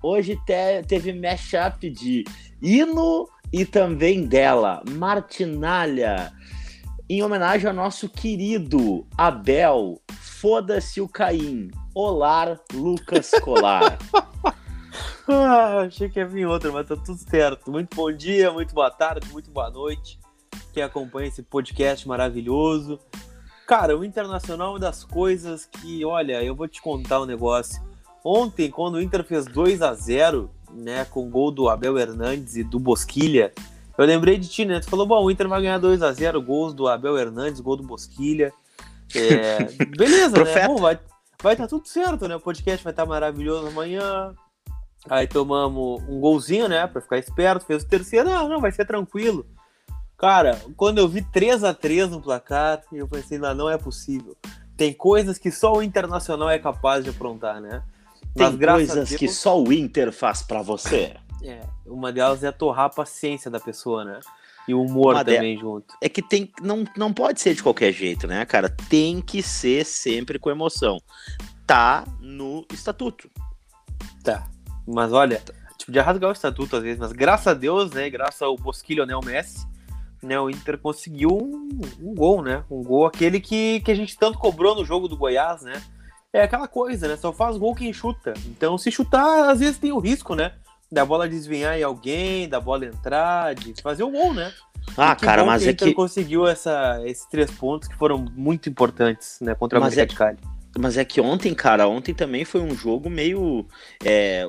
Hoje te, teve mashup de hino e também dela, Martinalha, em homenagem ao nosso querido Abel, foda-se o Caim, Olá, Lucas Colar. ah, achei que ia vir outra, mas tá tudo certo. Muito bom dia, muito boa tarde, muito boa noite. Quem acompanha esse podcast maravilhoso. Cara, o Internacional é uma das coisas que, olha, eu vou te contar um negócio. Ontem, quando o Inter fez 2 a 0 né, com o gol do Abel Hernandes e do Bosquilha, eu lembrei de ti, né? Tu falou, bom, o Inter vai ganhar 2 a 0 gols do Abel Hernandes, gol do Bosquilha. É, beleza, né? Bom, vai, vai estar tá tudo certo, né? O podcast vai estar tá maravilhoso amanhã. Aí tomamos um golzinho, né? Pra ficar esperto, fez o terceiro, não, não, vai ser tranquilo. Cara, quando eu vi 3 a 3 no placar, eu pensei, não, não é possível. Tem coisas que só o Internacional é capaz de aprontar, né? Tem coisas Deus, que só o Inter faz para você. É, uma delas é torrar a paciência da pessoa, né? E o humor uma também de... junto. É que tem, não, não pode ser de qualquer jeito, né, cara? Tem que ser sempre com emoção. Tá no estatuto. Tá. Mas olha, tipo, de rasgar o estatuto às vezes, mas graças a Deus, né? Graças ao Bosquilho Neo Messi, né, o Inter conseguiu um, um, gol, né? Um gol aquele que, que a gente tanto cobrou no jogo do Goiás, né? É aquela coisa, né? Só faz gol quem chuta. Então, se chutar, às vezes tem o risco, né? Da bola desviar em alguém, da bola entrar, de fazer o gol, né? Ah, cara, mas que é que conseguiu essa, esses três pontos que foram muito importantes, né, contra a América é... de Cali. Mas é que ontem, cara, ontem também foi um jogo meio. É,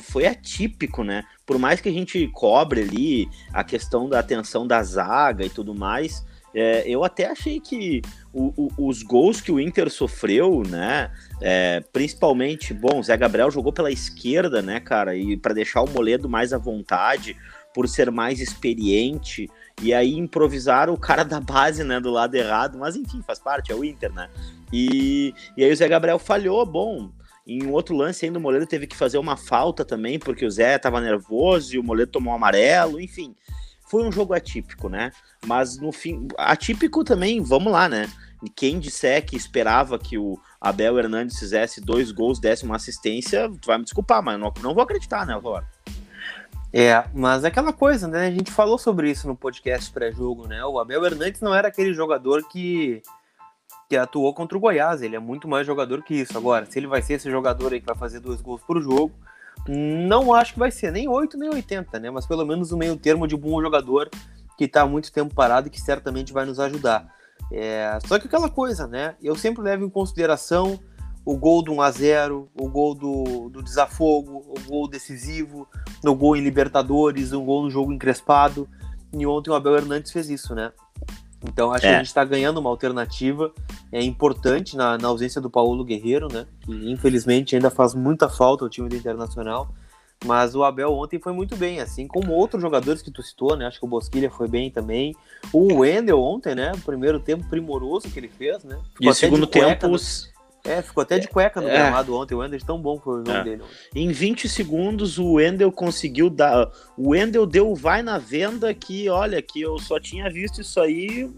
foi atípico, né? Por mais que a gente cobre ali a questão da atenção da zaga e tudo mais, é, eu até achei que o, o, os gols que o Inter sofreu, né? É, principalmente, bom, o Zé Gabriel jogou pela esquerda, né, cara? E para deixar o Moledo mais à vontade, por ser mais experiente, e aí improvisaram o cara da base, né, do lado errado, mas enfim, faz parte, é o Inter, né? E, e aí o Zé Gabriel falhou, bom. Em um outro lance ainda o Moledo teve que fazer uma falta também, porque o Zé estava nervoso e o Moledo tomou um amarelo, enfim. Foi um jogo atípico, né? Mas no fim, atípico também, vamos lá, né? Quem disser que esperava que o Abel Hernandes fizesse dois gols, desse uma assistência, vai me desculpar, mas não, não vou acreditar, né, Laura? É, mas é aquela coisa, né? A gente falou sobre isso no podcast pré-jogo, né? O Abel Hernandes não era aquele jogador que que atuou contra o Goiás. Ele é muito mais jogador que isso. Agora, se ele vai ser esse jogador aí que vai fazer dois gols por jogo, não acho que vai ser nem 8 nem 80, né? Mas pelo menos o meio termo de um bom jogador que está há muito tempo parado e que certamente vai nos ajudar. É... Só que aquela coisa, né? Eu sempre levo em consideração o gol do 1x0, o gol do, do desafogo, o gol decisivo, o gol em Libertadores, um gol no jogo encrespado. E ontem o Abel Hernandes fez isso, né? Então acho é. que a gente está ganhando uma alternativa é importante na, na, ausência do Paulo Guerreiro, né? Que infelizmente ainda faz muita falta ao time do Internacional. Mas o Abel ontem foi muito bem, assim como outros jogadores que tu citou, né? Acho que o Bosquilha foi bem também. O Wendel ontem, né? O primeiro tempo primoroso que ele fez, né? Ficou e o segundo tempo. No... É, ficou até de cueca no é. gramado ontem. O Wendel tão bom foi o nome é. dele. Ontem. Em 20 segundos, o Wendel conseguiu dar. O Wendel deu vai na venda que, olha, que eu só tinha visto isso aí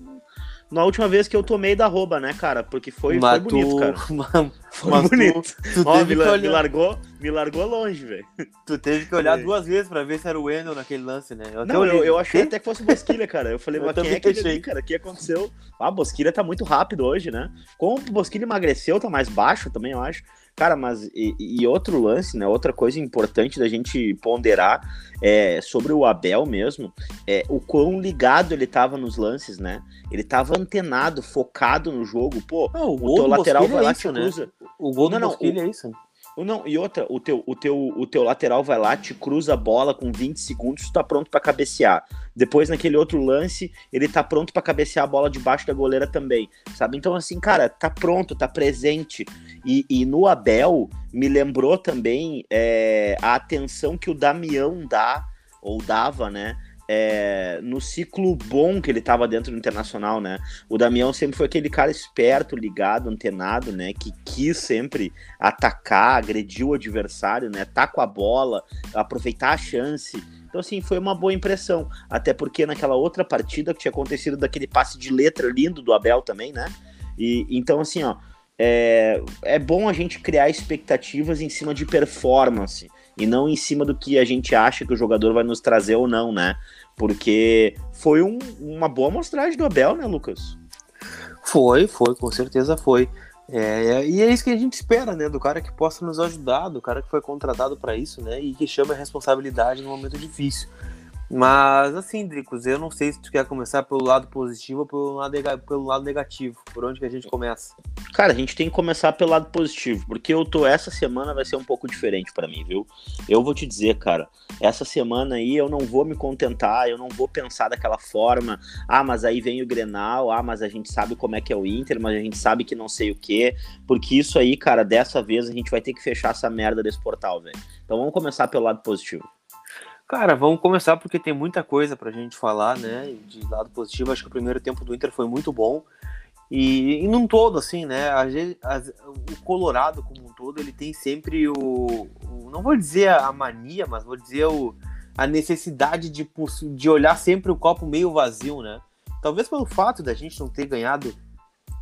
na última vez que eu tomei da rouba, né, cara? Porque foi, foi bonito, cara. foi mas bonito. Tu, tu Ó, me, olhar... me, largou, me largou longe, velho. Tu teve que olhar é. duas vezes pra ver se era o Wendel naquele lance, né? Eu Não, eu, eu, achei até que fosse Bosquilha, cara. Eu falei, eu mas quem é que ele cara? O que aconteceu? Ah, Bosquilha tá muito rápido hoje, né? Como o Bosquilha emagreceu, tá mais baixo também, eu acho. Cara, mas e, e, outro lance, né? Outra coisa importante da gente ponderar é sobre o Abel mesmo, é o quão ligado ele tava nos lances, né? Ele tava antenado, focado no jogo. Pô, não, o, o teu lateral vai é lá, isso, né? O gol do não, não, o, é isso. Não, e outra, o teu, o, teu, o teu lateral vai lá, te cruza a bola com 20 segundos, tu tá pronto para cabecear. Depois, naquele outro lance, ele tá pronto para cabecear a bola debaixo da goleira também, sabe? Então, assim, cara, tá pronto, tá presente. E, e no Abel, me lembrou também é, a atenção que o Damião dá, ou dava, né? É, no ciclo bom que ele estava dentro do Internacional, né? O Damião sempre foi aquele cara esperto, ligado, antenado, né? Que quis sempre atacar, agredir o adversário, né? Tá com a bola, aproveitar a chance. Então, assim, foi uma boa impressão. Até porque naquela outra partida que tinha acontecido daquele passe de letra lindo do Abel também, né? E então assim, ó, é, é bom a gente criar expectativas em cima de performance e não em cima do que a gente acha que o jogador vai nos trazer ou não, né? Porque foi um, uma boa amostragem do Abel, né, Lucas? Foi, foi, com certeza foi. É, e é isso que a gente espera, né? Do cara que possa nos ajudar, do cara que foi contratado para isso, né? E que chama a responsabilidade no momento difícil. Mas assim, Dricos, eu não sei se tu quer começar pelo lado positivo ou pelo lado, pelo lado negativo. Por onde que a gente começa? Cara, a gente tem que começar pelo lado positivo, porque eu tô essa semana vai ser um pouco diferente para mim, viu? Eu vou te dizer, cara, essa semana aí eu não vou me contentar, eu não vou pensar daquela forma, ah, mas aí vem o Grenal, ah, mas a gente sabe como é que é o Inter, mas a gente sabe que não sei o quê, porque isso aí, cara, dessa vez a gente vai ter que fechar essa merda desse portal, velho. Então vamos começar pelo lado positivo. Cara, vamos começar porque tem muita coisa pra gente falar, né? De lado positivo, acho que o primeiro tempo do Inter foi muito bom. E, e num todo, assim, né? A, a, o Colorado, como um todo, ele tem sempre o, o, Não vou dizer a mania, mas vou dizer o, a necessidade de, de olhar sempre o copo meio vazio, né? Talvez pelo fato da gente não ter ganhado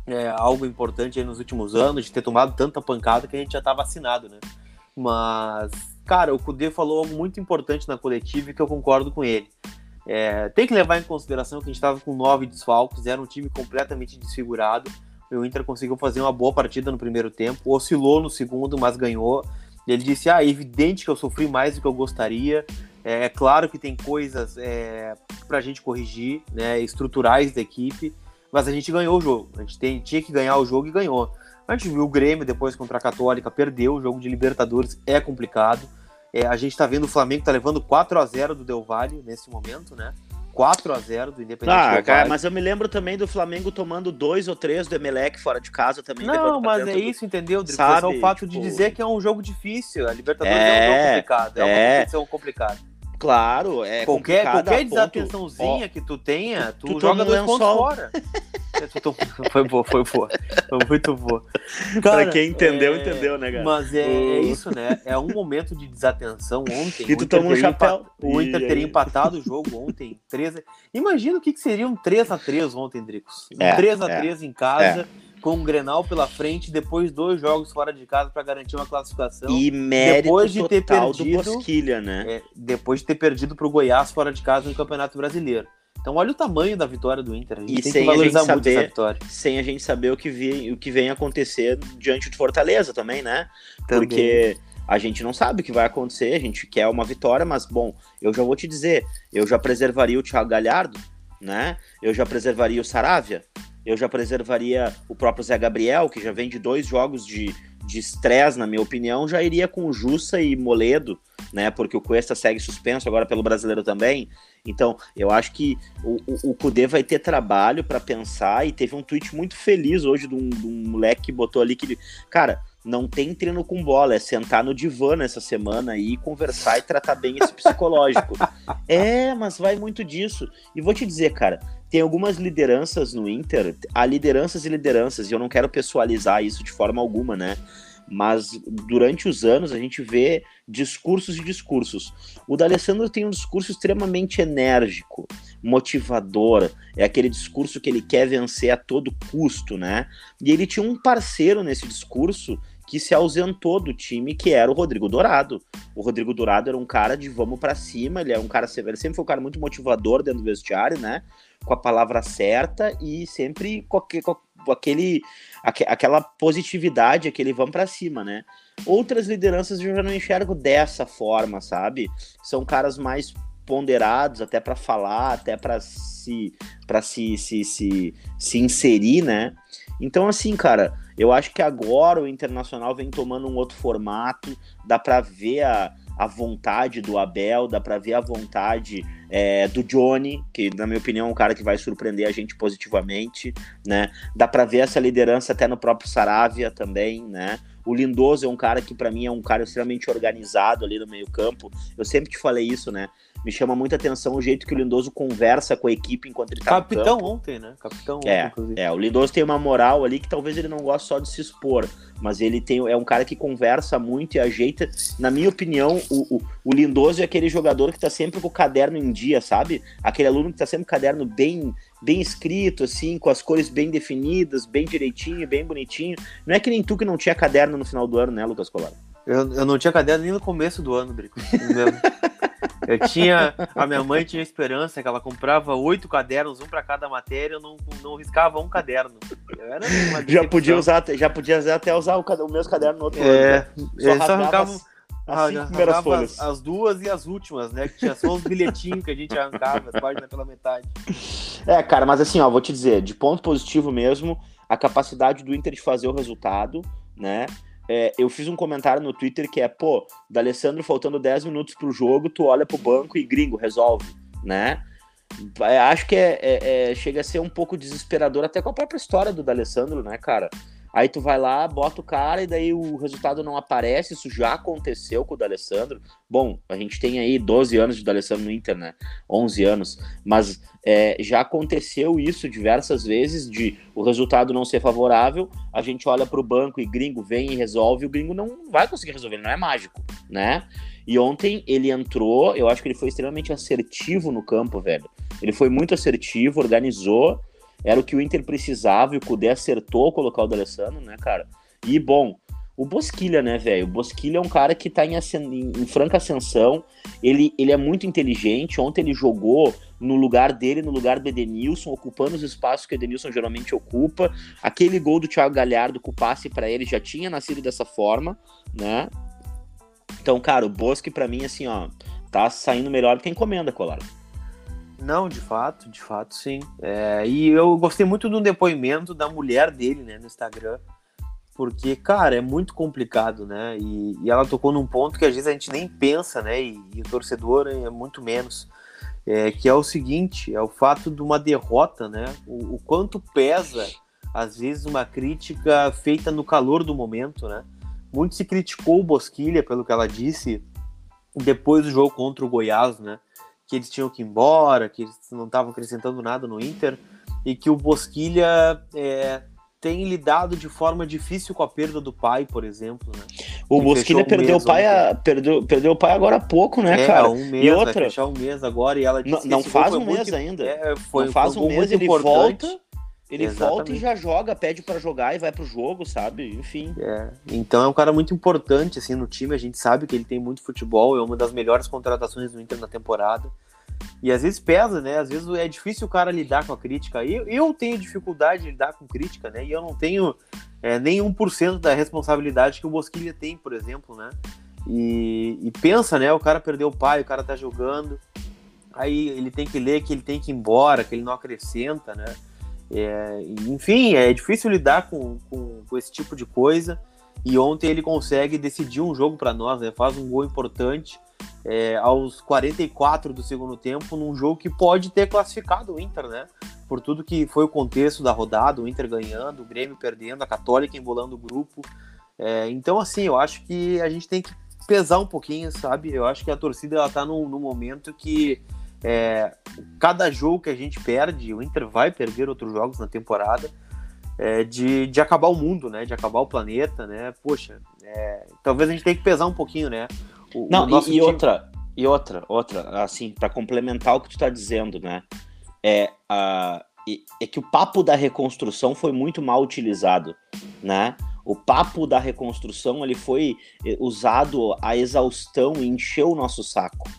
é, algo importante nos últimos anos, de ter tomado tanta pancada que a gente já tá vacinado, né? Mas cara, o Kudê falou algo muito importante na coletiva e que eu concordo com ele. É, tem que levar em consideração que a gente estava com nove desfalques, era um time completamente desfigurado. O Inter conseguiu fazer uma boa partida no primeiro tempo, oscilou no segundo, mas ganhou. Ele disse: Ah, é evidente que eu sofri mais do que eu gostaria. É, é claro que tem coisas é, para a gente corrigir, né, estruturais da equipe, mas a gente ganhou o jogo. A gente tem, tinha que ganhar o jogo e ganhou. A gente viu o Grêmio depois contra a Católica, perdeu. O jogo de Libertadores é complicado. É, a gente está vendo o Flamengo tá levando 4 a 0 do Del Valle nesse momento, né? 4 a 0 do Independente ah, Del cara, mas eu me lembro também do Flamengo tomando dois ou três do Emelec fora de casa também. Não, mas é isso, entendeu, Drico? Sabe, só o fato tipo... de dizer que é um jogo difícil. A Libertadores é, é um jogo complicado, é, é uma competição complicada. Claro, é qualquer qualquer desatençãozinha que tu tenha, tu, tu joga dois pontos fora. foi boa, foi boa. Foi muito boa. Cara, pra quem entendeu, é... entendeu, né, cara? Mas é, é, isso, né? É um momento de desatenção ontem. E tu tomou um chapéu. O Inter teria empatado o jogo ontem. 13... Imagina o que, que seria um 3x3 ontem, Dricos. Um é, 3x3 é, em casa. É com um Grenal pela frente, depois dois jogos fora de casa para garantir uma classificação. E mérito depois de ter perdido, do Bosquilha, né? É, depois de ter perdido para o Goiás fora de casa no Campeonato Brasileiro. Então olha o tamanho da vitória do Inter. A gente e tem sem que valorizar a gente muito saber, essa vitória. Sem a gente saber o que, vem, o que vem acontecer diante de Fortaleza também, né? Também. Porque a gente não sabe o que vai acontecer, a gente quer uma vitória, mas bom, eu já vou te dizer, eu já preservaria o Thiago Galhardo, né? Eu já preservaria o Saravia, eu já preservaria o próprio Zé Gabriel, que já vem de dois jogos de de estresse, na minha opinião, já iria com Jussa e Moledo, né? Porque o Cuesta segue suspenso agora pelo brasileiro também. Então, eu acho que o, o, o Kudê vai ter trabalho para pensar. E teve um tweet muito feliz hoje de um, de um moleque que botou ali que. Cara, não tem treino com bola, é sentar no divã nessa semana e conversar e tratar bem esse psicológico. é, mas vai muito disso. E vou te dizer, cara, tem algumas lideranças no Inter, há lideranças e lideranças, e eu não quero pessoalizar isso de forma alguma, né? Mas durante os anos a gente vê discursos e discursos. O D'Alessandro tem um discurso extremamente enérgico, motivador, é aquele discurso que ele quer vencer a todo custo, né? E ele tinha um parceiro nesse discurso que se ausentou do time, que era o Rodrigo Dourado. O Rodrigo Dourado era um cara de vamos para cima, ele é um cara ele sempre foi um cara muito motivador dentro do vestiário, né? Com a palavra certa e sempre com, aquele, com aquele aquela positividade, aquele vamos para cima, né? Outras lideranças eu já não enxergo dessa forma, sabe? São caras mais ponderados até para falar, até para se para se, se, se, se inserir, né? Então assim, cara, eu acho que agora o Internacional vem tomando um outro formato, dá para ver a, a vontade do Abel, dá para ver a vontade é, do Johnny, que na minha opinião é um cara que vai surpreender a gente positivamente, né? Dá para ver essa liderança até no próprio Saravia também, né? O Lindoso é um cara que para mim é um cara extremamente organizado ali no meio campo. Eu sempre te falei isso, né? Me chama muita atenção o jeito que o Lindoso conversa com a equipe enquanto ele tá Capitão ontem, né? Capitão é, ontem, É, o Lindoso tem uma moral ali que talvez ele não goste só de se expor, mas ele tem, é um cara que conversa muito e ajeita. Na minha opinião, o, o, o Lindoso é aquele jogador que tá sempre com o caderno em dia, sabe? Aquele aluno que tá sempre com o caderno bem bem escrito, assim, com as cores bem definidas, bem direitinho, bem bonitinho. Não é que nem tu que não tinha caderno no final do ano, né, Lucas Colar? Eu, eu não tinha caderno nem no começo do ano, Brico. eu tinha. A minha mãe tinha esperança que ela comprava oito cadernos, um para cada matéria, eu não, não riscava um caderno. já podia usar, já podia até usar o, o caderno no outro é, ano. Né? Só, só arrancava as, as cinco primeiras folhas. As, as, duas e as últimas, né? Que tinha só os bilhetinhos que a gente arrancava, as páginas pela metade. É, cara, mas assim, ó, vou te dizer, de ponto positivo mesmo, a capacidade do Inter de fazer o resultado, né? É, eu fiz um comentário no Twitter que é, pô, D'Alessandro faltando 10 minutos pro jogo, tu olha pro banco e gringo, resolve, né? É, acho que é, é, é, chega a ser um pouco desesperador até com a própria história do D'Alessandro, né, cara? Aí tu vai lá, bota o cara e daí o resultado não aparece. Isso já aconteceu com o D'Alessandro. Bom, a gente tem aí 12 anos de D'Alessandro no Inter, né? 11 anos. Mas é, já aconteceu isso diversas vezes de o resultado não ser favorável. A gente olha para o banco e gringo vem e resolve. O gringo não vai conseguir resolver, não é mágico, né? E ontem ele entrou, eu acho que ele foi extremamente assertivo no campo, velho. Ele foi muito assertivo, organizou era o que o Inter precisava e o Cudê acertou colocar o D'Alessandro, né, cara? E, bom, o Bosquilha, né, velho? O Bosquilha é um cara que tá em, em, em, franca ascensão, ele, ele é muito inteligente. Ontem ele jogou no lugar dele, no lugar do Edenilson, ocupando os espaços que o Edenilson geralmente ocupa. Aquele gol do Thiago Galhardo com o passe para ele já tinha nascido dessa forma, né? Então, cara, o Bosque, para mim, assim, ó, tá saindo melhor do que a encomenda, Colar. Não, de fato, de fato, sim. É, e eu gostei muito do depoimento da mulher dele, né, no Instagram, porque, cara, é muito complicado, né? E, e ela tocou num ponto que às vezes a gente nem pensa, né? E, e o torcedor é muito menos. É, que é o seguinte, é o fato de uma derrota, né? O, o quanto pesa, às vezes, uma crítica feita no calor do momento, né? Muito se criticou o Bosquilha, pelo que ela disse, depois do jogo contra o Goiás, né? Que eles tinham que ir embora, que eles não estavam acrescentando nada no Inter, e que o Bosquilha é, tem lidado de forma difícil com a perda do pai, por exemplo. Né? O que Bosquilha perdeu o pai, a, perdeu, perdeu o pai agora há pouco, né, é, cara? Um mês, e outra, vai fechar um mês agora e ela disse não, não faz um mês muito, ainda. É, foi, não faz um mês, ele importante. volta ele Exatamente. volta e já joga, pede para jogar e vai pro jogo, sabe? Enfim. É. Então é um cara muito importante assim no time. A gente sabe que ele tem muito futebol, é uma das melhores contratações do Inter na temporada. E às vezes pesa, né? Às vezes é difícil o cara lidar com a crítica. Eu, eu tenho dificuldade de lidar com crítica, né? E eu não tenho é, nem 1% da responsabilidade que o Bosquilha tem, por exemplo, né? E, e pensa, né? O cara perdeu o pai, o cara tá jogando. Aí ele tem que ler que ele tem que ir embora, que ele não acrescenta, né? É, enfim, é difícil lidar com, com, com, esse tipo de coisa. E ontem ele consegue decidir um jogo para nós, né? faz um gol importante é, aos 44 do segundo tempo, num jogo que pode ter classificado o Inter, né? Por tudo que foi o contexto da rodada, o Inter ganhando, o Grêmio perdendo, a Católica embolando o grupo. É, então, assim, eu acho que a gente tem que pesar um pouquinho, sabe? Eu acho que a torcida ela tá num, num momento que é, cada jogo que a gente perde, o Inter vai perder outros jogos na temporada, é, de, de acabar o mundo, né? De acabar o planeta, né? Poxa, é, talvez a gente tenha que pesar um pouquinho, né? O, Não, o e, time... e, outra, e outra, outra, assim, para complementar o que tu tá dizendo, né? É, a, é que o papo da reconstrução foi muito mal utilizado, né? O papo da reconstrução ele foi eh, usado a exaustão e encheu o nosso saco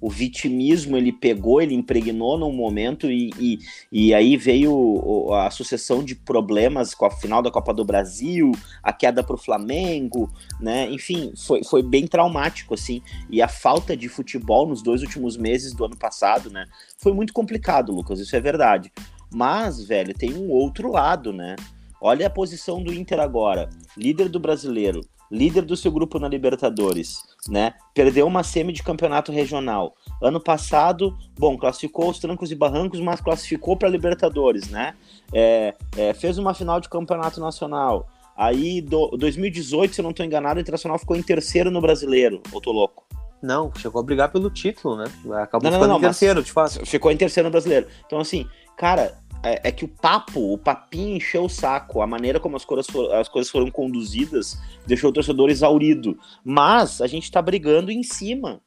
o vitimismo ele pegou, ele impregnou num momento e, e, e, aí veio a sucessão de problemas com a final da Copa do Brasil, a queda para o Flamengo, né? Enfim, foi, foi bem traumático, assim. E a falta de futebol nos dois últimos meses do ano passado, né? Foi muito complicado, Lucas, isso é verdade. Mas, velho, tem um outro lado, né? Olha a posição do Inter agora, líder do brasileiro, líder do seu grupo na Libertadores, né? Perdeu uma semi de campeonato regional. Ano passado, bom, classificou os trancos e barrancos, mas classificou para Libertadores, né? É, é, fez uma final de campeonato nacional. Aí, do, 2018, se eu não estou enganado, o Internacional ficou em terceiro no Brasileiro. Ou tô louco? Não, chegou a brigar pelo título, né? Acabou não, ficando não, não, em terceiro, de fato. Ficou em terceiro no brasileiro. Então, assim, cara, é, é, que o papo, o papinho encheu o saco, a maneira como as coisas, foram, as coisas foram conduzidas deixou o torcedor exaurido. Mas a gente tá brigando em cima.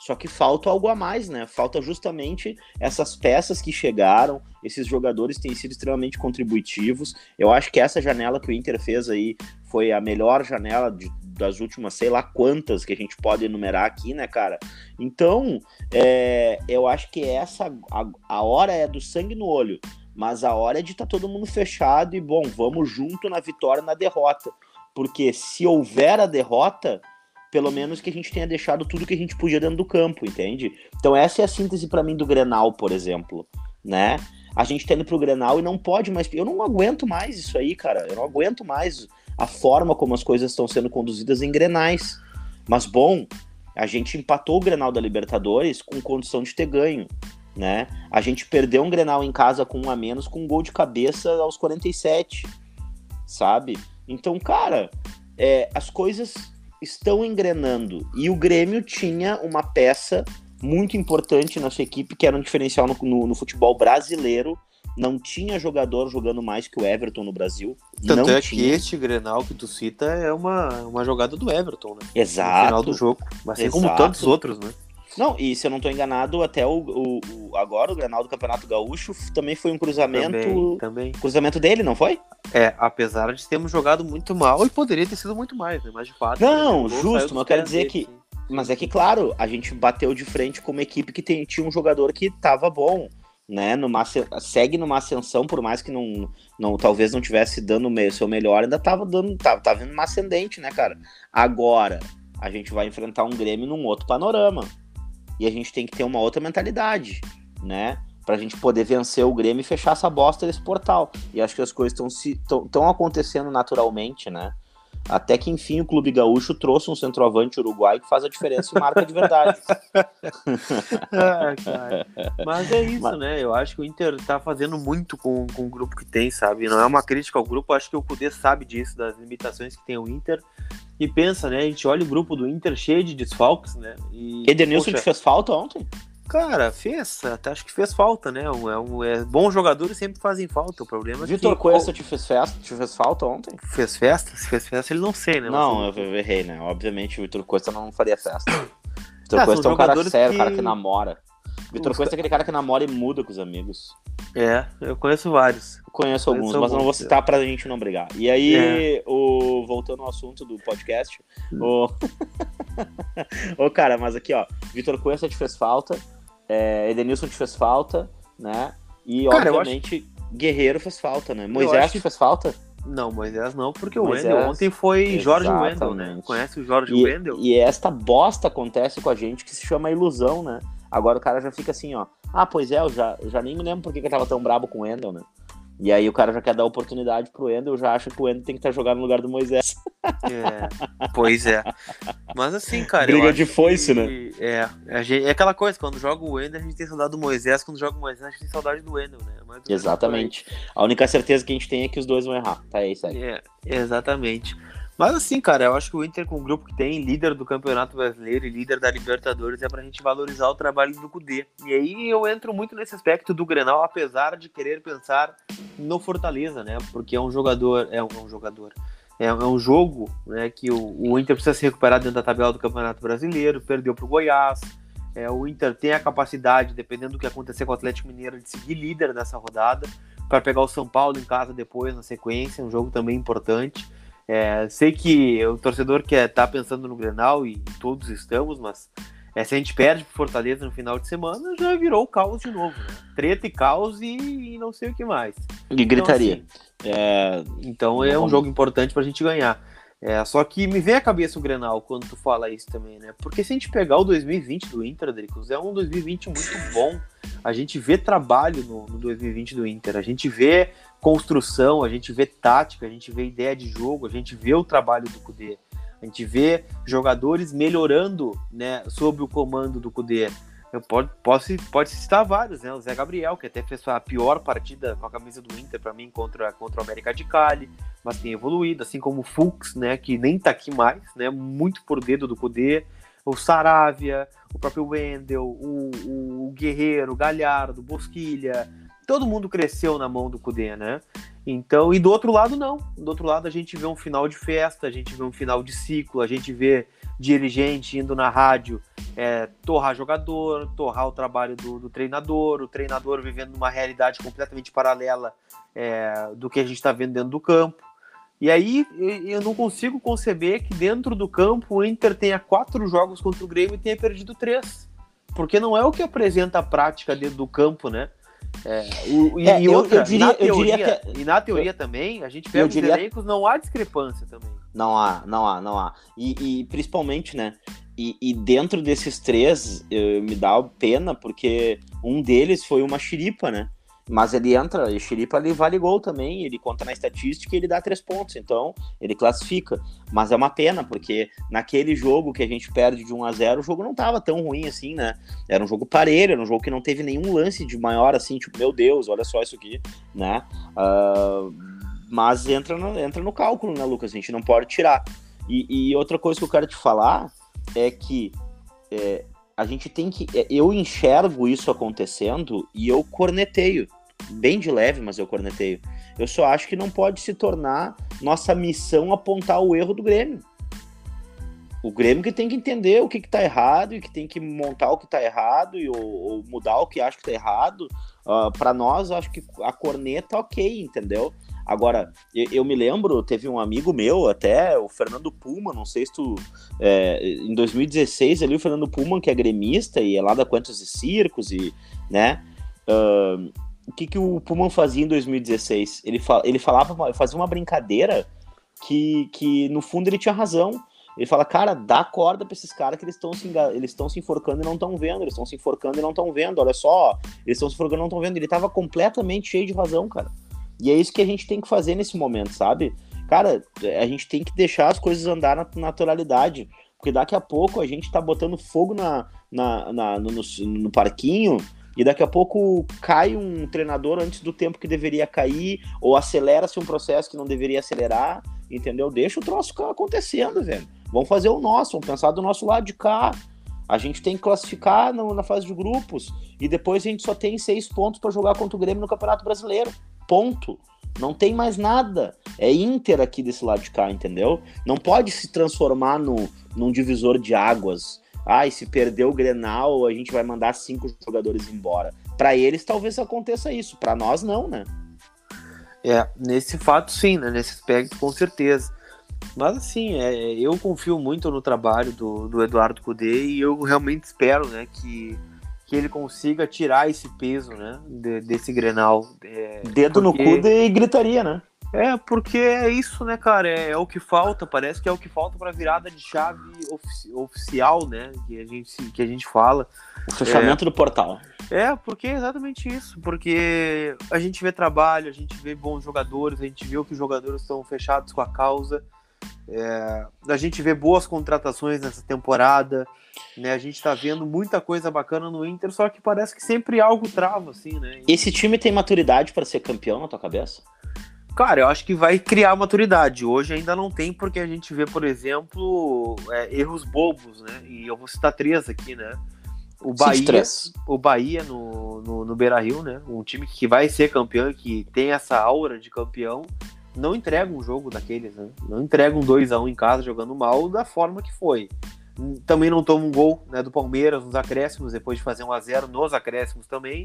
Só que falta algo a mais, né? Falta justamente essas peças que chegaram, esses jogadores têm sido extremamente contributivos. Eu acho que essa janela que o Inter fez aí foi a melhor janela de, das últimas, sei lá quantas que a gente pode enumerar aqui, né, cara? Então, é, eu acho que essa a, a hora é do sangue no olho, mas a hora é de estar tá todo mundo fechado e, bom, vamos junto na vitória e na derrota. Porque se houver a derrota, pelo menos que a gente tenha deixado tudo que a gente podia dentro do campo, entende? Então essa é a síntese para mim do Grenal, por exemplo, né? A gente tá indo pro Grenal e não pode mais, eu não aguento mais isso aí, cara. Eu não aguento mais a forma como as coisas estão sendo conduzidas em Grenais. Mas bom, a gente empatou o Grenal da Libertadores com condição de ter ganho, né? A gente perdeu um Grenal em casa com um a menos com um gol de cabeça aos 47, sabe? Então, cara, é, as coisas estão engrenando. E o Grêmio tinha uma peça muito importante na sua equipe, que era um diferencial no, no, no futebol brasileiro. Não tinha jogador jogando mais que o Everton no Brasil. Tanto não é tinha. que este Grenal que tu cita é uma, uma jogada do Everton, né? Exato. No final do jogo. Assim Exato. como tantos outros, né? Não, e se eu não estou enganado, até o, o, o, agora o Grenal do Campeonato Gaúcho também foi um cruzamento. Também, também. Cruzamento dele, não foi? É, apesar de termos jogado muito mal e poderia ter sido muito mais, né? Mas de fato. Não, justo, mas eu quero dizer que. Sim. Mas é que, claro, a gente bateu de frente com uma equipe que tem, tinha um jogador que estava bom, né? Numa, segue numa ascensão, por mais que não, não talvez não tivesse dando o seu melhor, ainda estava dando, tava, tava vindo uma ascendente, né, cara? Agora, a gente vai enfrentar um Grêmio num outro panorama e a gente tem que ter uma outra mentalidade, né? Pra gente poder vencer o Grêmio e fechar essa bosta desse portal. E acho que as coisas estão acontecendo naturalmente, né? Até que enfim o Clube Gaúcho trouxe um centroavante uruguai que faz a diferença e marca de verdade. ah, Mas é isso, Mas... né? Eu acho que o Inter tá fazendo muito com, com o grupo que tem, sabe? Não é uma crítica ao grupo, acho que o Cudê sabe disso, das limitações que tem o Inter. E pensa, né? A gente olha o grupo do Inter cheio de desfalques, né? E, Edenilson poxa, te fez falta ontem? Cara, fez, até acho que fez falta, né? É um, é, bons jogadores sempre fazem falta. O problema é Vitor Cuesta te fez festa, te fez falta ontem? Fez festa? Se fez festa, ele não sei, né? Não, eu, eu errei, né? Obviamente o Vitor Cuesta não faria festa. Vitor ah, Cuesta é um cara sério, que... um cara que namora. Vitor Cuesta é aquele cara que namora e muda com os amigos. É, eu conheço vários. Conheço, alguns, conheço mas não vou citar pra gente não brigar. E aí, é. o... voltando ao assunto do podcast, hum. o... Ô, cara, mas aqui, ó, Vitor Cuesta te fez falta, é, Edenilson te fez falta, né? E, Cara, obviamente, acho... Guerreiro fez falta, né? Moisés te fez falta? Não, Moisés não, porque o Moisés... Wendel ontem foi Jorge Wendel, né? Conhece o Jorge e, Wendel? E esta bosta acontece com a gente que se chama ilusão, né? Agora o cara já fica assim, ó. Ah, pois é, eu já, já nem me lembro por que eu tava tão brabo com o Wendel, né? E aí o cara já quer dar oportunidade pro Wendel, já acha que o Wendel tem que estar tá jogando no lugar do Moisés. É, pois é. Mas assim, cara. Briga de foice, né? É, é aquela coisa, quando joga o Wendel, a gente tem saudade do Moisés, quando joga o Moisés, a gente tem saudade do Wendel, né? Mas, Exatamente. A única certeza que a gente tem é que os dois vão errar. Tá aí, segue. É, exatamente. Mas assim, cara, eu acho que o Inter, com o grupo que tem, líder do Campeonato Brasileiro e líder da Libertadores, é pra gente valorizar o trabalho do Cudê. E aí eu entro muito nesse aspecto do Grenal, apesar de querer pensar no Fortaleza, né? Porque é um jogador, é um, é jogador, é, é, um jogo né, que o, o, Inter precisa se recuperar dentro da tabela do Campeonato Brasileiro, perdeu pro Goiás. É, o Inter tem a capacidade, dependendo do que acontecer com o Atlético Mineiro, de seguir líder nessa rodada, para pegar o São Paulo em casa depois, na sequência, um jogo também importante. É, sei que o torcedor quer estar tá pensando no Grenal e todos estamos, mas é, se a gente perde pro Fortaleza no final de semana, já virou caos de novo, né? Treta e caos e, e não sei o que mais. E gritaria. Então, assim, é, então é um jogo importante pra gente ganhar. É, só que me vem à cabeça o Grenal quando tu fala isso também, né? Porque se a gente pegar o 2020 do Inter, Dricos, é um 2020 muito bom. A gente vê trabalho no, no 2020 do Inter, a gente vê construção, a gente vê tática, a gente vê ideia de jogo, a gente vê o trabalho do Cudê. A gente vê jogadores melhorando né, sob o comando do Cudê. Eu pode, posso, pode citar vários, né? O Zé Gabriel, que até fez a pior partida com a camisa do Inter para mim contra, contra o América de Cali, mas tem evoluído, assim como o Fux, né? Que nem tá aqui mais, né? Muito por dedo do Cudê. O Saravia, o próprio Wendel, o, o, o Guerreiro, o Galhardo, o Bosquilha, todo mundo cresceu na mão do Cudê, né? Então, e do outro lado, não. Do outro lado, a gente vê um final de festa, a gente vê um final de ciclo, a gente vê dirigente indo na rádio é, torrar jogador, torrar o trabalho do, do, treinador, o treinador vivendo numa realidade completamente paralela é, do que a gente está vendo dentro do campo. E aí eu não consigo conceber que dentro do campo o Inter tenha quatro jogos contra o Grêmio e tenha perdido três. Porque não é o que apresenta a prática dentro do campo, né? É, o, e, é, outra, eu, diria, na teoria, diria que... E na teoria eu, também, a gente pega os diria... elencos, não há discrepância também. Não há, não há, não há. E, e principalmente, né? E, e, dentro desses três, eu, me dá pena, porque um deles foi uma xiripa, né? Mas ele entra, e xiripa ele vale gol também, ele conta na estatística e ele dá três pontos, então ele classifica. Mas é uma pena, porque naquele jogo que a gente perde de 1 a 0 o jogo não tava tão ruim assim, né? Era um jogo parelho, era um jogo que não teve nenhum lance de maior assim, tipo, meu Deus, olha só isso aqui, né? Uh, mas entra no, entra no cálculo, né, Lucas? A gente não pode tirar. E, e outra coisa que eu quero te falar é que é, a gente tem que. É, eu enxergo isso acontecendo e eu corneteio. Bem de leve, mas eu corneteio. Eu só acho que não pode se tornar nossa missão apontar o erro do Grêmio. O Grêmio que tem que entender o que, está errado e que tem que montar o que está errado e, ou, ou, mudar o que acha que está errado. Uh, ah, para nós, acho que a corneta ok, entendeu? Agora, eu, me lembro, teve um amigo meu, até o Fernando Puma, não sei se tu. É, em 2016, ali, o Fernando Puma, que é gremista e é lá da Quantos e Circos, e, né? Uh, o que, que o Puma fazia em 2016? Ele, fa ele falava, fazia uma brincadeira que, que, no fundo, ele tinha razão. Ele fala, cara, dá corda pra esses caras que eles estão se, eles estão se enforcando e não estão vendo, eles estão se enforcando e não estão vendo, olha só, eles estão se enforcando e não estão vendo. Ele tava completamente cheio de razão, cara. E é isso que a gente tem que fazer nesse momento, sabe? Cara, a gente tem que deixar as coisas andar na naturalidade. Porque daqui a pouco a gente tá botando fogo na, na, na no, no, parquinho e daqui a pouco cai um treinador antes do tempo que deveria cair, ou acelera-se um processo que não deveria acelerar, entendeu? Deixa o troço acontecendo, velho. Vamos fazer o nosso, vamos pensar do nosso lado de cá. A gente tem que classificar na fase de grupos e depois a gente só tem seis pontos para jogar contra o Grêmio no Campeonato Brasileiro. Ponto. Não tem mais nada. É Inter aqui desse lado de cá, entendeu? Não pode se transformar no, num divisor de águas. Ah, e se perder o Grenal, a gente vai mandar cinco jogadores embora. Para eles, talvez aconteça isso. Para nós, não, né? É, nesse fato, sim, né? Nesse aspecto, com certeza. Mas, assim, é, eu confio muito no trabalho do, do Eduardo Cudê e eu realmente espero, né, que que ele consiga tirar esse peso, né, de, desse Grenal. É, Dedo porque... no cu e gritaria, né? É, porque é isso, né, cara? É, é, o que falta, parece que é o que falta para virada de chave ofici oficial, né? Que a gente, que a gente fala. O fechamento é, do portal. É, porque é exatamente isso. Porque a gente vê trabalho, a gente vê bons jogadores, a gente vê que os jogadores estão fechados com a causa. É, a gente vê boas contratações nessa temporada. Né, a gente está vendo muita coisa bacana no Inter, só que parece que sempre algo trava, assim, né? Esse time tem maturidade para ser campeão na tua cabeça? Cara, eu acho que vai criar maturidade. Hoje ainda não tem, porque a gente vê, por exemplo, é, erros bobos, né? E eu vou citar três aqui, né? O Bahia, o Bahia no, no, no Beira Rio, né? Um time que vai ser campeão, que tem essa aura de campeão, não entrega um jogo daqueles, né? Não entrega um 2x1 um em casa jogando mal da forma que foi também não toma um gol né, do Palmeiras nos acréscimos, depois de fazer 1 a 0 nos acréscimos também.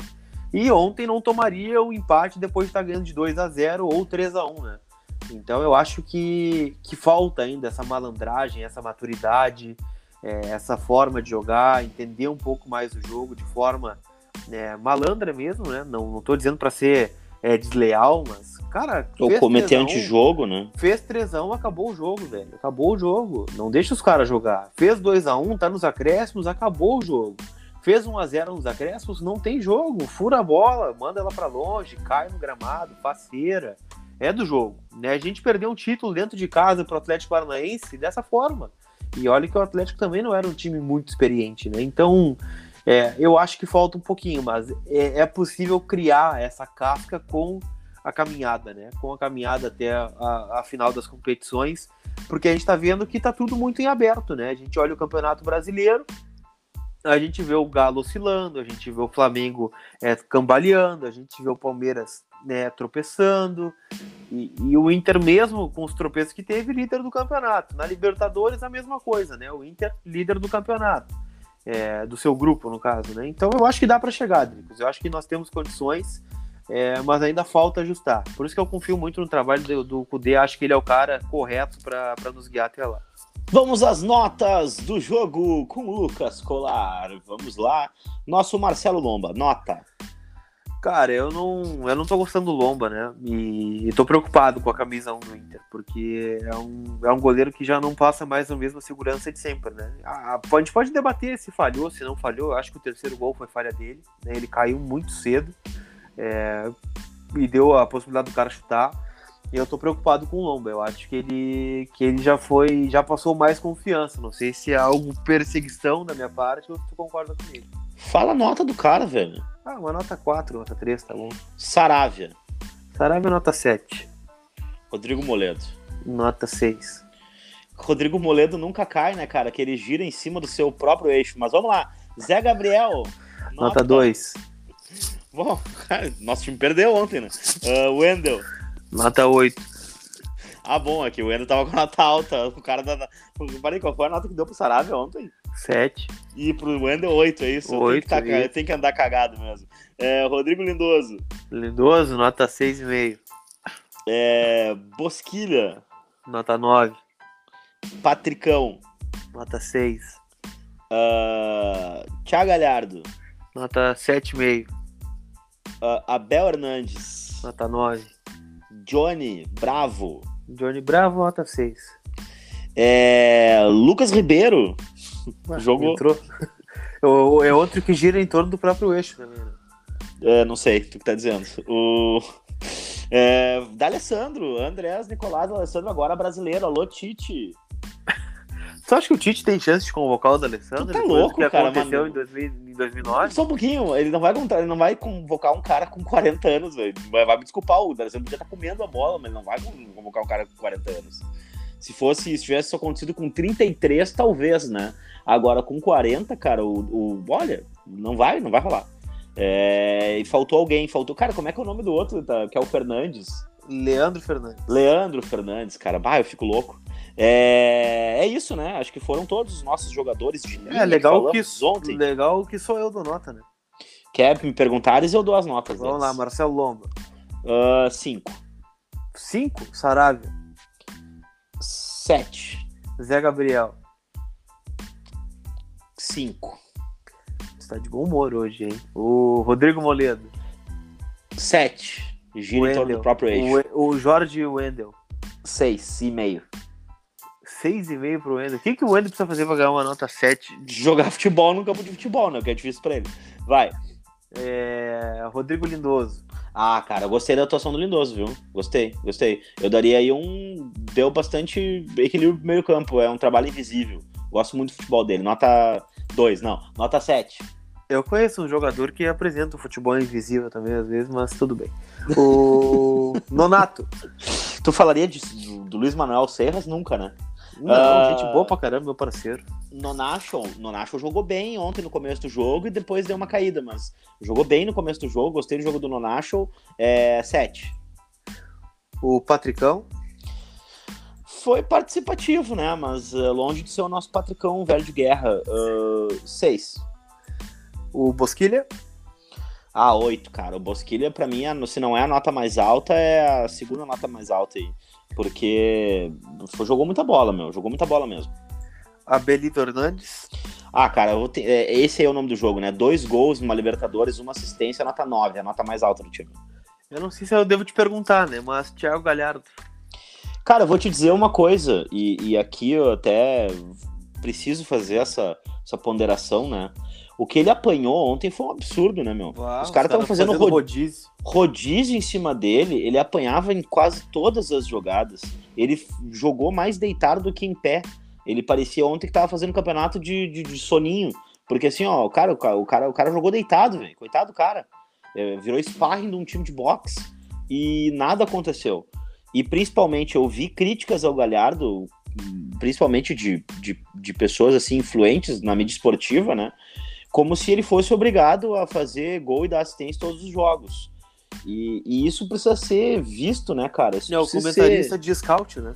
E ontem não tomaria o empate depois de estar ganhando de 2 a 0 ou 3 a 1 né? Então eu acho que, que falta ainda essa malandragem, essa maturidade, é, essa forma de jogar, entender um pouco mais o jogo de forma né, malandra mesmo, né? Não, não dizendo para ser é, desleal, mas, cara. Ou cometer antijogo, né? Fez 3x1, acabou o jogo, velho. Acabou o jogo. Não deixa os caras jogar. Fez 2x1, tá nos acréscimos, acabou o jogo. Fez 1x0 nos acréscimos, não tem jogo. Fura a bola, manda ela para longe, cai no gramado, faceira. É do jogo. Né? A gente perdeu um título dentro de casa pro Atlético Paranaense dessa forma. E olha que o Atlético também não era um time muito experiente, né? Então, é, eu acho que falta um pouquinho, mas é, é, possível criar essa casca com a caminhada, né? Com a caminhada até a, a, final das competições. porque a gente está vendo que está tudo muito em aberto, né? A gente olha o Campeonato Brasileiro, a gente vê o Galo oscilando, a gente vê o Flamengo é, cambaleando, a gente vê o Palmeiras né, tropeçando, e, e, o Inter mesmo, com os tropeços que teve, líder do campeonato. Na Libertadores, a mesma coisa, né? O Inter, líder do campeonato, é, do seu grupo, no caso, né? Então eu acho que dá para chegar, Dricos. Eu acho que nós temos condições, é, mas ainda falta ajustar. Por isso que eu confio muito no trabalho do, do Kudê, acho que ele é o cara correto para nos guiar até lá. Vamos às notas do jogo com Lucas Colar. Vamos lá. Nosso Marcelo Lomba, nota. Cara, eu não, eu não tô gostando do Lomba, né? E, e tô preocupado com a camisa 1 do Inter, porque é um, é um goleiro que já não passa mais a mesma segurança de sempre, né? A, a gente pode debater se falhou, se não falhou. Eu acho que o terceiro gol foi falha dele, né? Ele caiu muito cedo é, e deu a possibilidade do cara chutar. E eu tô preocupado com o Lomba. Eu acho que ele, que ele já foi, já passou mais confiança. Não sei se é algo perseguição da minha parte ou se tu concorda comigo. Fala a nota do cara, velho. Ah, uma nota 4, nota 3, tá bom. Saravia. Saravia, nota 7. Rodrigo Moledo. Nota 6. Rodrigo Moledo nunca cai, né, cara? Que ele gira em cima do seu próprio eixo. Mas vamos lá. Zé Gabriel. Nota 2. Bom, nosso time perdeu ontem, né? Uh, Wendel. Nota 8. Ah, bom, aqui o Endo tava com nota alta. O cara da. Parei, qual foi a nota que deu pro Sarabia ontem? 7. E pro Wendel 8, é isso? 8. Tem que, tá, tem que andar cagado mesmo. É, Rodrigo Lindoso. Lindoso, nota 6,5. É, Bosquilha. Nota 9. Patricão. Nota 6. Uh, Thiago Galhardo. Nota 7,5. Uh, Abel Hernandes. Nota 9. Johnny Bravo. Johnny Bravo, nota 6. É, Lucas Ribeiro. Ué, jogou. Entrou. é outro que gira em torno do próprio eixo também. Né? É, não sei, tu que tá dizendo. O. É, D'Alessandro, Andrés Nicolás Alessandro, agora brasileiro. Alô, Tite. Tu acha que o Tite tem chance de convocar o D'Alessandro? Tá louco, que cara. aconteceu mano. em, 2000, em 2009? Só um pouquinho. Ele não vai, ele não vai convocar um cara com 40 anos, velho. Vai, vai, me desculpar, o D'Alessandro já tá comendo a bola, mas não vai convocar um cara com 40 anos. Se fosse, se tivesse acontecido com 33, talvez, né? Agora com 40, cara, o, o olha, não vai, não vai rolar. É, e faltou alguém, faltou. Cara, como é que é o nome do outro, tá, que é o Fernandes? Leandro Fernandes. Leandro Fernandes, cara. Bah, eu fico louco. É, é isso, né? Acho que foram todos os nossos jogadores de linha. É legal que, que ontem. Legal que sou eu do nota, né? Quer me perguntares, eu dou as notas. Vamos lá, Marcelo Lomba. Uh, cinco. Cinco? Saravia. Sete. Zé Gabriel. Cinco. Você tá de bom humor hoje, hein? O Rodrigo Moledo. Sete. Gira em torno do próprio eixo. O, o Jorge Wendel. Seis e meio. 6,5 pro Wendel. O que, que o Wendel precisa fazer pra ganhar uma nota 7? Jogar futebol no campo de futebol, né? Que é difícil pra ele. Vai. É... Rodrigo Lindoso. Ah, cara, eu gostei da atuação do Lindoso, viu? Gostei, gostei. Eu daria aí um. Deu bastante equilíbrio pro meio campo. É um trabalho invisível. Gosto muito do futebol dele. Nota 2, não. Nota 7. Eu conheço um jogador que apresenta o futebol invisível também, às vezes, mas tudo bem. O Nonato. Tu falaria de, do, do Luiz Manuel Serras? Nunca, né? Não, uh, gente boa pra caramba, meu parceiro. Nonacho, Nonacho jogou bem ontem no começo do jogo e depois deu uma caída, mas jogou bem no começo do jogo, gostei do jogo do Nonacho. É, 7. O Patricão? Foi participativo, né? Mas uh, longe de ser o nosso Patricão velho de guerra. 6. Uh, o Bosquilha? Ah, 8, cara. O Bosquilha, pra mim, se não é a nota mais alta, é a segunda nota mais alta aí. Porque jogou muita bola, meu. Jogou muita bola mesmo. Abelito Hernandes. Ah, cara, ter, é, esse é o nome do jogo, né? Dois gols numa Libertadores, uma assistência, nota 9, a nota mais alta do time. Eu não sei se eu devo te perguntar, né? Mas Thiago Galhardo. Cara, eu vou te dizer uma coisa, e, e aqui eu até preciso fazer essa, essa ponderação, né? O que ele apanhou ontem foi um absurdo, né, meu? Uau, os caras estavam cara fazendo, fazendo rodízio. rodízio em cima dele, ele apanhava em quase todas as jogadas. Ele jogou mais deitado do que em pé. Ele parecia ontem que tava fazendo campeonato de, de, de soninho. Porque assim, ó, o cara, o cara, o cara, o cara jogou deitado, velho. Coitado do cara. É, virou sparring de um time de boxe e nada aconteceu. E principalmente eu vi críticas ao Galhardo principalmente de, de, de pessoas assim influentes na mídia esportiva, né? Como se ele fosse obrigado a fazer gol e dar assistência todos os jogos. E, e isso precisa ser visto, né, cara? Isso é o comentarista ser... de scout, né?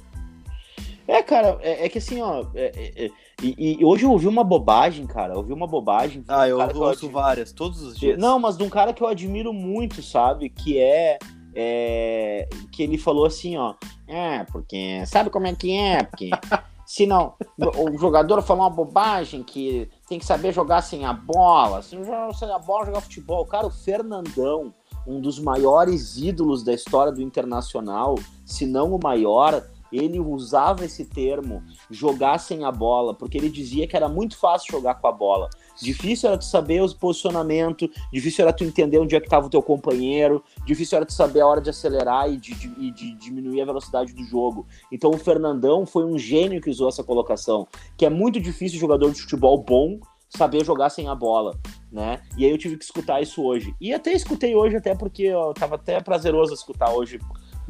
É, cara, é, é que assim, ó. É, é, é e, e, hoje eu ouvi uma bobagem, cara. Eu ouvi uma bobagem. Ah, eu ouço eu várias, todos os dias. Não, mas de um cara que eu admiro muito, sabe? Que é, é. que ele falou assim, ó. É, porque. Sabe como é que é? Porque. se não. O jogador falou uma bobagem que tem que saber jogar sem a bola. Se não jogar sem a bola, jogar futebol. Cara, o Fernandão um dos maiores ídolos da história do Internacional, se não o maior, ele usava esse termo, jogar sem a bola, porque ele dizia que era muito fácil jogar com a bola. Difícil era tu saber os posicionamento, difícil era tu entender onde é que estava o teu companheiro, difícil era tu saber a hora de acelerar e de, de, de, diminuir a velocidade do jogo. Então o Fernandão foi um gênio que usou essa colocação, que é muito difícil jogador de futebol bom saber jogar sem a bola, né? E aí eu tive que escutar isso hoje. E até escutei hoje, até porque ó, tava até prazeroso escutar hoje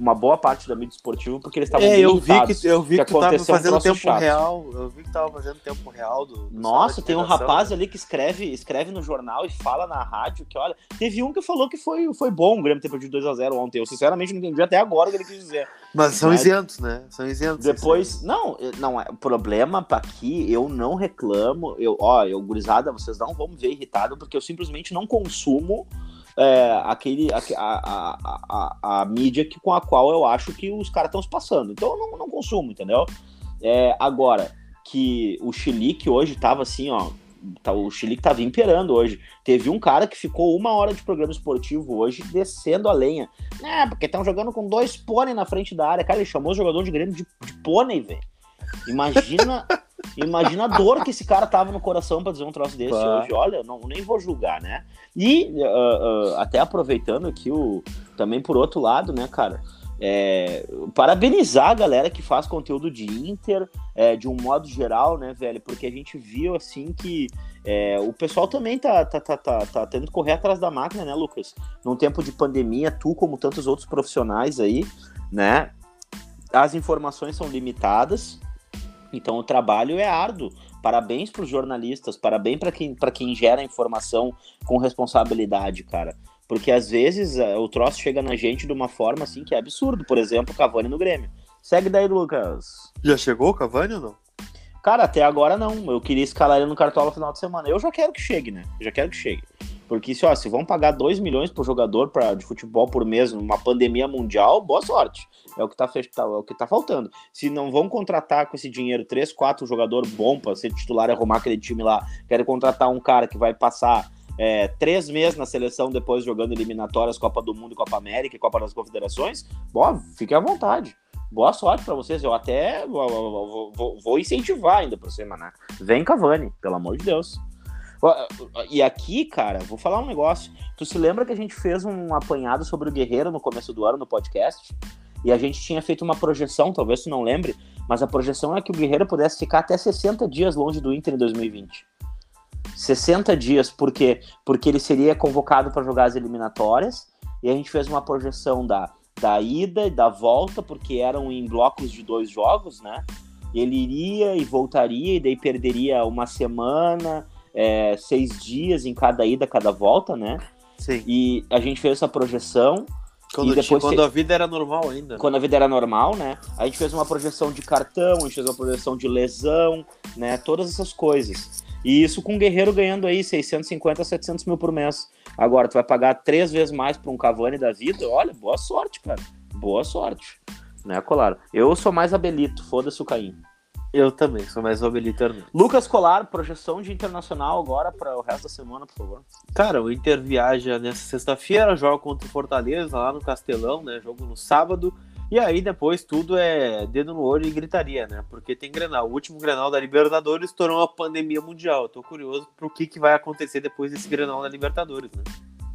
uma boa parte da mídia esportiva, porque eles estavam é, eu vi que eu vi que, que tu tava fazendo um tempo chato. real. Eu vi que tava fazendo tempo real do. do Nossa, tem um rapaz ali que escreve, escreve no jornal e fala na rádio que, olha, teve um que falou que foi, foi bom o Grêmio ter perdido 2x0 ontem. Eu sinceramente não entendi até agora o que ele quis dizer. Mas são Mas, isentos, né? São isentos. Depois, não, não, é problema aqui, eu não reclamo. Eu, ó, eu, gurizada, vocês não vão me ver irritado, porque eu simplesmente não consumo é, aquele, a, a, a, a, mídia que, com a qual eu acho que os caras estão se passando. Então eu não, não consumo, entendeu? É, agora, que o Chilique hoje tava assim, ó. Tá, o Chilique tava imperando hoje. Teve um cara que ficou uma hora de programa esportivo hoje descendo a lenha. É, porque estão jogando com dois pônei na frente da área. Cara, ele chamou o jogador de Grêmio de, de pônei, velho. Imagina, imagina a dor que esse cara tava no coração para dizer um troço desse hoje. Olha, não, nem vou julgar, né? E uh, uh, até aproveitando aqui o também por outro lado, né, cara? É, parabenizar a galera que faz conteúdo de Inter, é, de um modo geral, né, velho? Porque a gente viu assim que é, o pessoal também tá, tá, tá, tá, tá tendo que correr atrás da máquina, né, Lucas? Num tempo de pandemia, tu, como tantos outros profissionais aí, né? As informações são limitadas, então o trabalho é árduo. Parabéns para os jornalistas, parabéns para quem, quem gera informação com responsabilidade, cara. Porque às vezes é, o troço chega na gente de uma forma assim que é absurdo. Por exemplo, Cavani no Grêmio. Segue daí, Lucas. Já chegou o Cavani ou não? Cara, até agora não. Eu queria escalar ele no Cartola no final de semana. Eu já quero que chegue, né? Eu já quero que chegue. Porque se, ó, se vão pagar 2 milhões por jogador pra, de futebol por mês numa pandemia mundial, boa sorte. É o que tá, tá, é o que tá faltando. Se não vão contratar com esse dinheiro 3, 4 jogador bom pra ser titular e arrumar aquele time lá, querem contratar um cara que vai passar é, três meses na seleção depois jogando eliminatórias, Copa do Mundo, Copa América e Copa das Confederações, bom, fique à vontade. Boa sorte para vocês. Eu até vou, vou, vou incentivar ainda por cima, né? Vem Cavani, pelo amor de Deus. E aqui, cara, vou falar um negócio. Tu se lembra que a gente fez um apanhado sobre o Guerreiro no começo do ano no podcast? E a gente tinha feito uma projeção, talvez tu não lembre, mas a projeção é que o Guerreiro pudesse ficar até 60 dias longe do Inter em 2020. 60 dias, por quê? Porque ele seria convocado para jogar as eliminatórias, e a gente fez uma projeção da, da ida e da volta, porque eram em blocos de dois jogos, né? Ele iria e voltaria, e daí perderia uma semana, é, seis dias em cada ida, cada volta, né? Sim. E a gente fez essa projeção. Quando, depois, quando a vida era normal ainda. Quando a vida era normal, né? A gente fez uma projeção de cartão, a gente fez uma projeção de lesão, né? Todas essas coisas. E isso com o Guerreiro ganhando aí 650, 700 mil por mês. Agora, tu vai pagar três vezes mais para um Cavani da vida? Olha, boa sorte, cara. Boa sorte. Né, Colar? Eu sou mais abelito, foda-se o Caim. Eu também, sou mais Obelito Lucas Colar, projeção de internacional agora para o resto da semana, por favor. Cara, o Inter viaja nessa sexta-feira, joga contra o Fortaleza lá no Castelão, né? Jogo no sábado. E aí depois tudo é dedo no olho e gritaria, né? Porque tem Grenal. O último Grenal da Libertadores estourou uma pandemia mundial. Eu tô curioso pro que, que vai acontecer depois desse Grenal da Libertadores, né?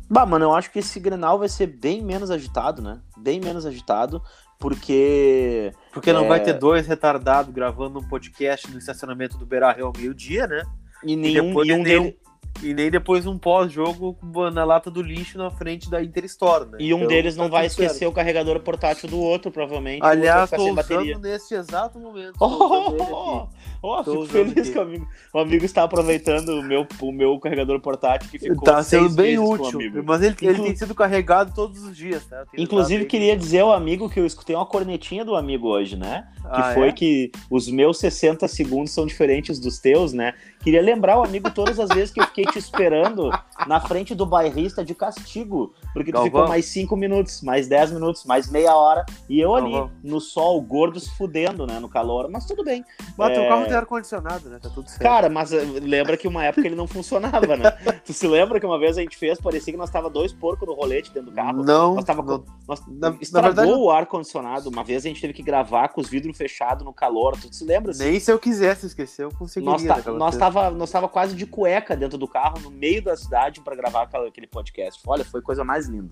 Bah, mano, eu acho que esse Grenal vai ser bem menos agitado, né? Bem menos agitado porque. Porque não é... vai ter dois retardados gravando um podcast no estacionamento do Beira Rio ao meio-dia, né? E nenhum, e, e um, dele, E nem depois um pós-jogo na lata do lixo na frente da Inter Store, né? E um Então, deles tá não vai tudo certo. esquecer o carregador portátil do outro, provavelmente. Aliás, sem usando neste exato momento. Oh, usando oh, fico feliz aqui. que o amigo, o amigo está aproveitando o meu, o meu carregador portátil que ficou Tá sendo bem o útil, mas ele, ele Inclu- tem sido carregado todos os dias, tá? Tenho Inclusive, queria dizer ao amigo que eu escutei uma cornetinha do amigo hoje, né? Que Ah, foi é? que os meus 60 segundos são diferentes dos teus, né? Queria lembrar o amigo todas as vezes que eu fiquei te esperando na frente do bairrista de castigo, porque tu Galvão. ficou mais 5 minutos, mais 10 minutos, mais meia hora, e eu ali Galvão. no sol, gordo se fudendo, né? No calor, mas tudo bem. Teu É. carro tem ar-condicionado, né? Tá tudo certo. Cara, mas eh, lembra que uma época ele não funcionava, né? tu se lembra que uma vez a gente fez, parecia que nós tava dois porcos no rolete dentro do carro. não, Nós tava não, nós- Na- na estragou verdade- o ar-condicionado. Uma vez a gente teve que gravar com os vidros fechados no calor. Tu se lembra? assim? nem se eu quisesse esquecer, eu conseguiria. Nós, tá, nós, tava, nós tava quase de cueca dentro do carro, no meio da cidade, pra gravar aquele podcast. Olha, foi coisa mais linda.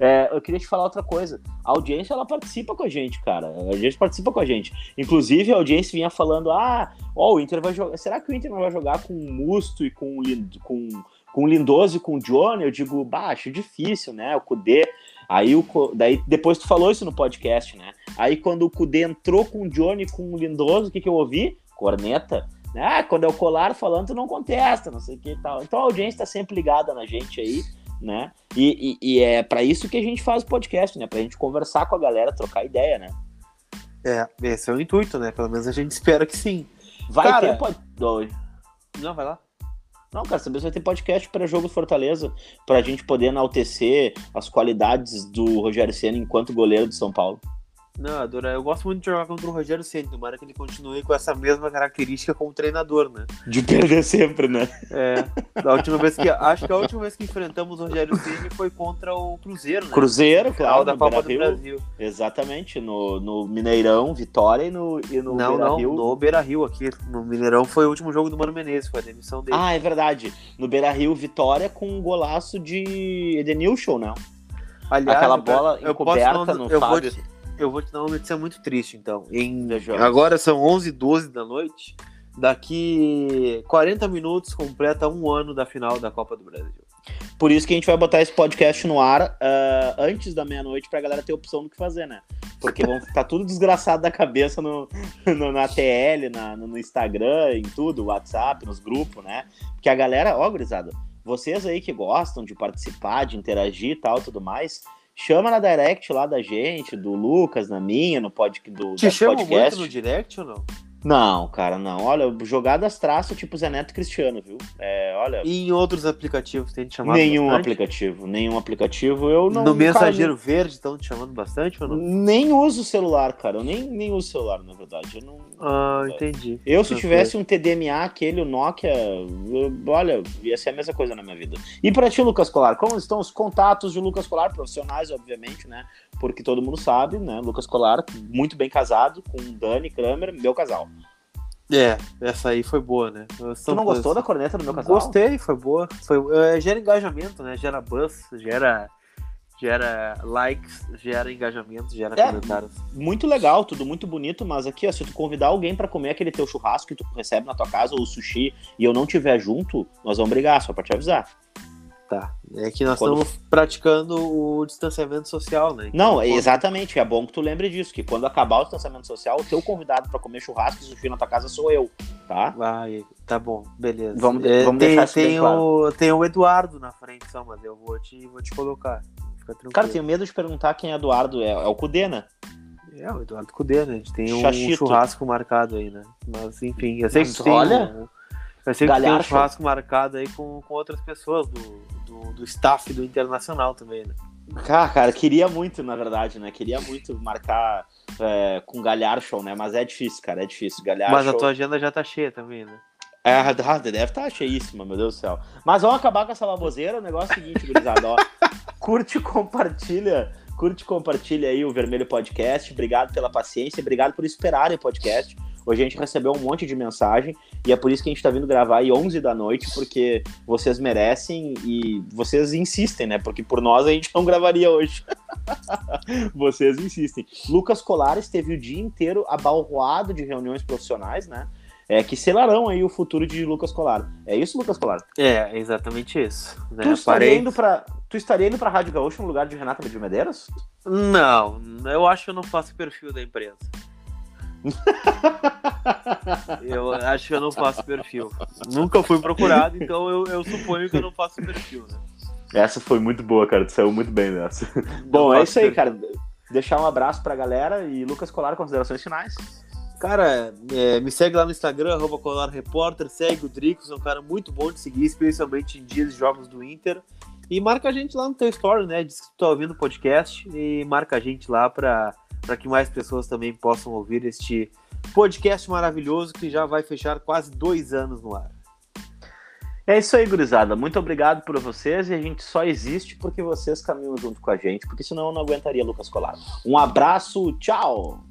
É, eu queria te falar outra coisa. A audiência, ela participa com a gente, cara. A gente participa com a gente. Inclusive, a audiência vinha falando, ah, ó, o Inter vai jogar... Será que o Inter não vai jogar com o Musto e com com, com o Lindoso e com o Johnny? Eu digo, acho difícil, né? O Kudê... Aí, o, daí depois tu falou isso no podcast, né? Aí quando o Kudê entrou com o Johnny com o Lindoso, o que, que eu ouvi? Corneta. Ah, quando é o Colar falando, tu não contesta, não sei o que e tal. Então a audiência tá sempre ligada na gente aí, né? E, e- e é pra isso que a gente faz o podcast, né? Pra gente conversar com a galera, trocar ideia, né? É, esse é o intuito, né? Pelo menos a gente espera que sim. Vai Cara- ter pod... Oi. Não, vai lá. Não, cara, saber se vai ter podcast para jogo Fortaleza, pra gente poder enaltecer as qualidades do Rogério Senna enquanto goleiro do São Paulo. Não, Adora, eu gosto muito de jogar contra o Rogério Ceni, tomara que ele continue com essa mesma característica como treinador, né? De perder sempre, né? É, da última vez que acho que a última vez que enfrentamos o Rogério Ceni foi contra o Cruzeiro, né? Cruzeiro, claro, da Copa do Beira-Rio. Brasil. Exatamente, no, no Mineirão, Vitória e no, e no não, não, Beira-Rio. no Beira-Rio aqui, no Mineirão foi o último jogo do Mano Menezes, foi a demissão dele. Ah, é verdade. No Beira Rio, Vitória com um golaço de Edenilson, né? Aliás, aquela eu bola eu posso encoberta dar um- no eu vou, Fábio. te, eu vou te dar uma notícia muito triste, então. Em, Invejoso. agora são 11h12 da noite. Daqui 40 minutos completa um ano da final da Copa do Brasil. Por isso que a gente vai botar esse podcast no ar ah, antes da meia-noite pra galera ter opção do que fazer, né? Porque vão tá tudo desgraçado da cabeça no, no- na TL, na, no, no Instagram, em tudo, WhatsApp, nos grupos, né? Porque a galera, ó, gurizada, vocês aí que gostam de participar, de interagir e tal, tudo mais, chama na direct lá da gente, do Lucas, na minha, no pod, do Te podcast. muito no direct ou não? Não, cara, não. Olha, jogadas traço tipo Zé Neto Cristiano, viu? É, olha, E em outros aplicativos tem te chamado nenhum bastante? aplicativo, nenhum aplicativo. Eu não. no cara, Mensageiro Verde estão te chamando bastante não? Nem uso o celular, cara. Eu nem, nem uso celular, na verdade. Eu, não... Ah, entendi. eu se Ok. tivesse um TDMA, aquele, o Nokia, eu- olha, ia ser a mesma coisa na minha vida. E pra ti, Lucas Colar, como estão os contatos de Lucas Colar, profissionais, obviamente, né? Porque todo mundo sabe, né? Lucas Colar, muito bem casado com Dani Kramer, meu casal. É, essa aí foi boa, né? Tu não gostou da corneta do meu casal? Gostei, foi boa. Foi, é, gera engajamento, né? Gera buzz, gera, gera likes, gera engajamento, gera É. comentários. muito legal, tudo muito bonito, mas aqui, ó, se tu convidar alguém pra comer aquele teu churrasco que tu recebe na tua casa, ou sushi, e eu não tiver junto, nós vamos brigar, só pra te avisar. Tá. É que nós Quando- estamos praticando o distanciamento social, né? Não, Então, exatamente, é bom que tu lembre disso, que quando acabar o distanciamento social, o teu convidado pra comer churrasco e sushi na tua casa sou eu, tá? Vai, tá bom, beleza. Vamos- É, vamos tem, deixar isso tem o, tem o Eduardo na frente só, mas eu vou te, vou te colocar. Fica tranquilo. Cara, tenho medo de perguntar quem é Eduardo, é, é o Cudê, né? É, o Eduardo Cudê, né? A gente tem um Chachito. churrasco marcado aí, né? Mas enfim, eu sei Mas que tem olha, um- eu sei que tem um churrasco marcado aí com, com outras pessoas do, do, do staff do Internacional também, né? Cara, cara, queria muito, na verdade, né? Queria muito marcar é, com Galhardo, né? Mas é difícil, cara, é difícil. Galhardo. Mas a tua agenda já tá cheia também, né? É, ah, deve estar cheíssima, meu Deus do céu. Mas vamos acabar com essa baboseira. O negócio é o seguinte, gurizada, ó. Curte e compartilha. Curte e compartilha aí o Vermelho Podcast. Obrigado pela paciência, obrigado por esperarem o podcast. Hoje a gente recebeu um monte de mensagem e é por isso que a gente tá vindo gravar aí 11 da noite, porque vocês merecem e vocês insistem, né? Porque por nós a gente não gravaria hoje. vocês insistem. Lucas Colares teve o dia inteiro abalroado de reuniões profissionais, né? é, que selarão aí o futuro de Lucas Colar. É isso, Lucas Colar? É, exatamente isso. Né? Tu, estaria Parei... indo pra, tu estaria indo pra Rádio Gaúcho no lugar de Renata de Medeiros? Não, eu acho que eu não faço perfil da empresa. Eu acho que eu não faço perfil. Nunca fui procurado, então eu, eu suponho que eu não faço perfil, né? Essa foi muito boa, cara. Tu saiu muito bem dessa. Bom, é isso aí, cara. Deixar um abraço pra galera e Lucas Colar, considerações finais. Cara, é, me segue lá no Instagram, arroba Colar Repórter, segue o Dricos, é um cara muito bom de seguir, especialmente em dias de jogos do Inter. E marca a gente lá no teu story, né? Diz que tu tá ouvindo o podcast e marca a gente lá para que mais pessoas também possam ouvir este podcast maravilhoso que já vai fechar quase dois anos no ar. É isso aí, gurizada. Muito obrigado por vocês e a gente só existe porque vocês caminham junto com a gente, porque senão eu não aguentaria Lucas Colar. Um abraço, tchau!